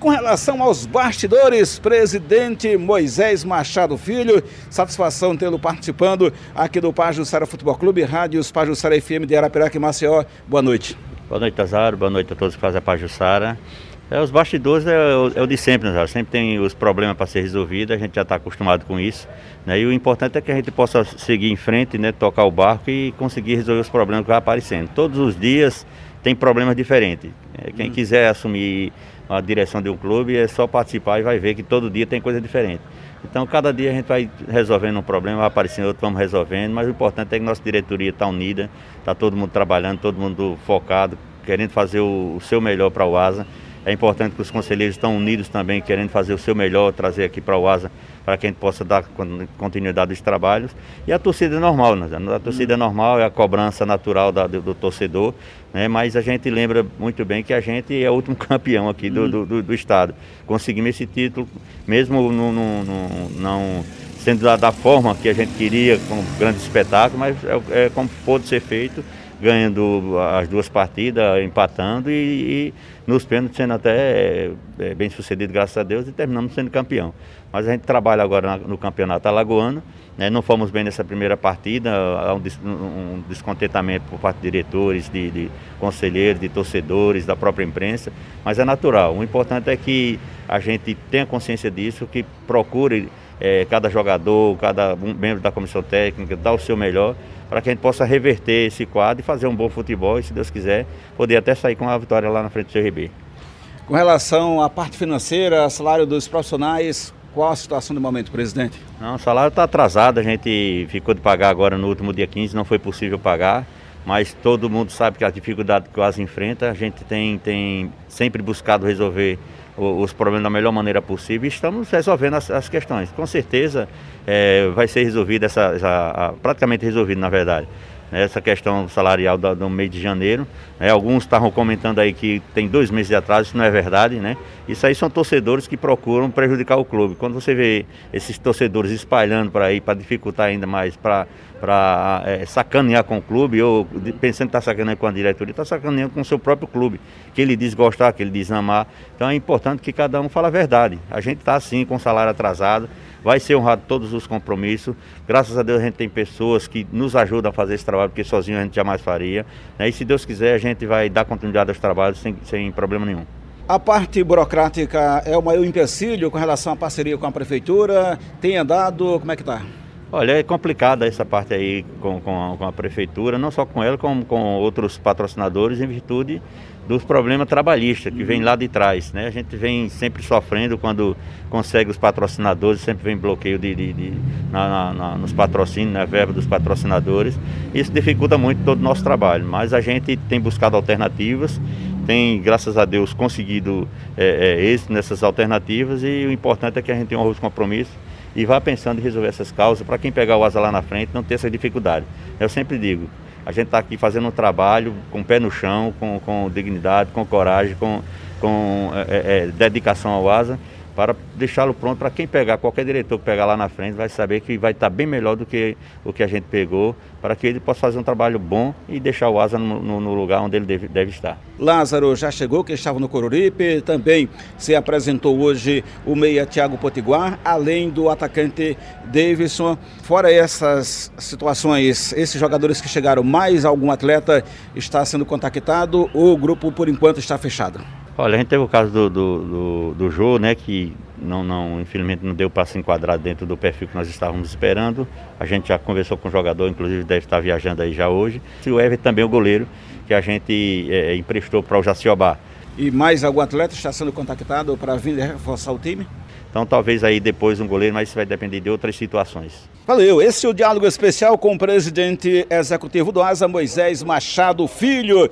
Com relação aos bastidores, presidente Moisés Machado Filho, satisfação tê-lo participando aqui do Pajussara Futebol Clube, Rádios Pajussara FM de Arapiraca e Maceió. Boa noite. Boa noite, Azar. Boa noite a todos que fazem a Pajussara. É, os bastidores é, o, é o de sempre, né? sempre tem os problemas para ser resolvidos, a gente já está acostumado com isso. Né? E o importante é que a gente possa seguir em frente, né? tocar o barco e conseguir resolver os problemas que vão aparecendo. Todos os dias tem problemas diferentes. É, quem hum. quiser assumir a direção de um clube, é só participar e vai ver que todo dia tem coisa diferente. Então, cada dia a gente vai resolvendo um problema, vai aparecendo outro, vamos resolvendo, mas o importante é que nossa diretoria está unida, está todo mundo trabalhando, todo mundo focado, querendo fazer o, o seu melhor para o ASA. É importante que os conselheiros estão unidos também, querendo fazer o seu melhor, trazer aqui para o ASA, para que a gente possa dar continuidade aos trabalhos. E a torcida é normal, né? a torcida é normal, é a cobrança natural da, do, do, torcedor, né? mas a gente lembra muito bem que a gente é o último campeão aqui do, do, do, do Estado. Conseguimos esse título, mesmo no, no, no, não sendo da, da, forma que a gente queria, com um grande espetáculo, mas é, é como pôde ser feito ganhando as duas partidas, empatando e, e nos pênaltis sendo até é, é, bem sucedido, graças a Deus, e terminamos sendo campeão. Mas a gente trabalha agora no campeonato alagoano, né? não fomos bem nessa primeira partida, há um, um descontentamento por parte de diretores, de, de, conselheiros, de torcedores, da própria imprensa, mas é natural. O importante é que a gente tenha consciência disso, que procure é, cada jogador, cada membro da comissão técnica, dar o seu melhor para que a gente possa reverter esse quadro e fazer um bom futebol e, se Deus quiser, poder até sair com a vitória lá na frente do CRB. Com relação à parte financeira, salário dos profissionais, qual a situação do momento, presidente? Não, o salário está atrasado, a gente ficou de pagar agora no último dia 15, não foi possível pagar, mas todo mundo sabe que a dificuldade que o ASA enfrenta, a gente tem, tem sempre buscado resolver os problemas da melhor maneira possível e estamos resolvendo as, as questões. Com certeza é, vai ser resolvida essa, essa, praticamente resolvido na verdade essa questão salarial do, mês de janeiro. Né, alguns estavam comentando aí que tem dois meses de atraso, isso não é verdade, né? Isso aí são torcedores que procuram prejudicar o clube. Quando você vê esses torcedores espalhando para aí, para dificultar ainda mais, para é, sacanear com o clube, ou pensando que está sacaneando com a diretoria, está sacaneando com o seu próprio clube, que ele diz gostar, que ele diz amar. Então é importante que cada um fale a verdade. A gente está assim com salário atrasado, vai ser honrado todos os compromissos. Graças a Deus a gente tem pessoas que nos ajudam a fazer esse trabalho, porque sozinho a gente jamais faria. Né? E se Deus quiser, a gente vai dar continuidade aos trabalhos sem, sem problema nenhum. A parte burocrática é o maior empecilho com relação à parceria com a prefeitura? Tem andado? Como é que está? Olha, é complicada essa parte aí com, com, a, com a prefeitura, não só com ela, como com outros patrocinadores, em virtude dos problemas trabalhistas que vem lá de trás. Né? A gente vem sempre sofrendo quando consegue os patrocinadores, sempre vem bloqueio de, de, de na, na, nos patrocínios, na verba dos patrocinadores. Isso dificulta muito todo o nosso trabalho, mas a gente tem buscado alternativas, tem, graças a Deus, conseguido é, é, êxito nessas alternativas e o importante é que a gente tenha um compromisso e vá pensando em resolver essas causas para quem pegar o asa lá na frente não ter essa dificuldade. Eu sempre digo, a gente está aqui fazendo um trabalho com o pé no chão, com, com dignidade, com coragem, com, com é, é, dedicação ao asa para deixá-lo pronto para quem pegar, qualquer diretor que pegar lá na frente vai saber que vai estar bem melhor do que o que a gente pegou, para que ele possa fazer um trabalho bom e deixar o Asa no, no, no lugar onde ele deve, deve, estar. Lázaro já chegou, que estava no Coruripe, também se apresentou hoje o meia Thiago Potiguar, além do atacante Davidson. Fora essas situações, esses jogadores que chegaram, mais algum atleta está sendo contactado ou o grupo por enquanto está fechado? Olha, a gente teve o caso do, do, do, do Jô, né, que não, não, infelizmente não deu para se enquadrar dentro do perfil que nós estávamos esperando. A gente já conversou com o jogador, inclusive deve estar viajando aí já hoje. E o Everton também, o goleiro, que a gente é, emprestou para o Jaciobá. E mais algum atleta está sendo contactado para vir reforçar o time? Então talvez aí depois um goleiro, mas isso vai depender de outras situações. Valeu, esse é o diálogo especial com o presidente executivo do ASA, Moisés Machado Filho.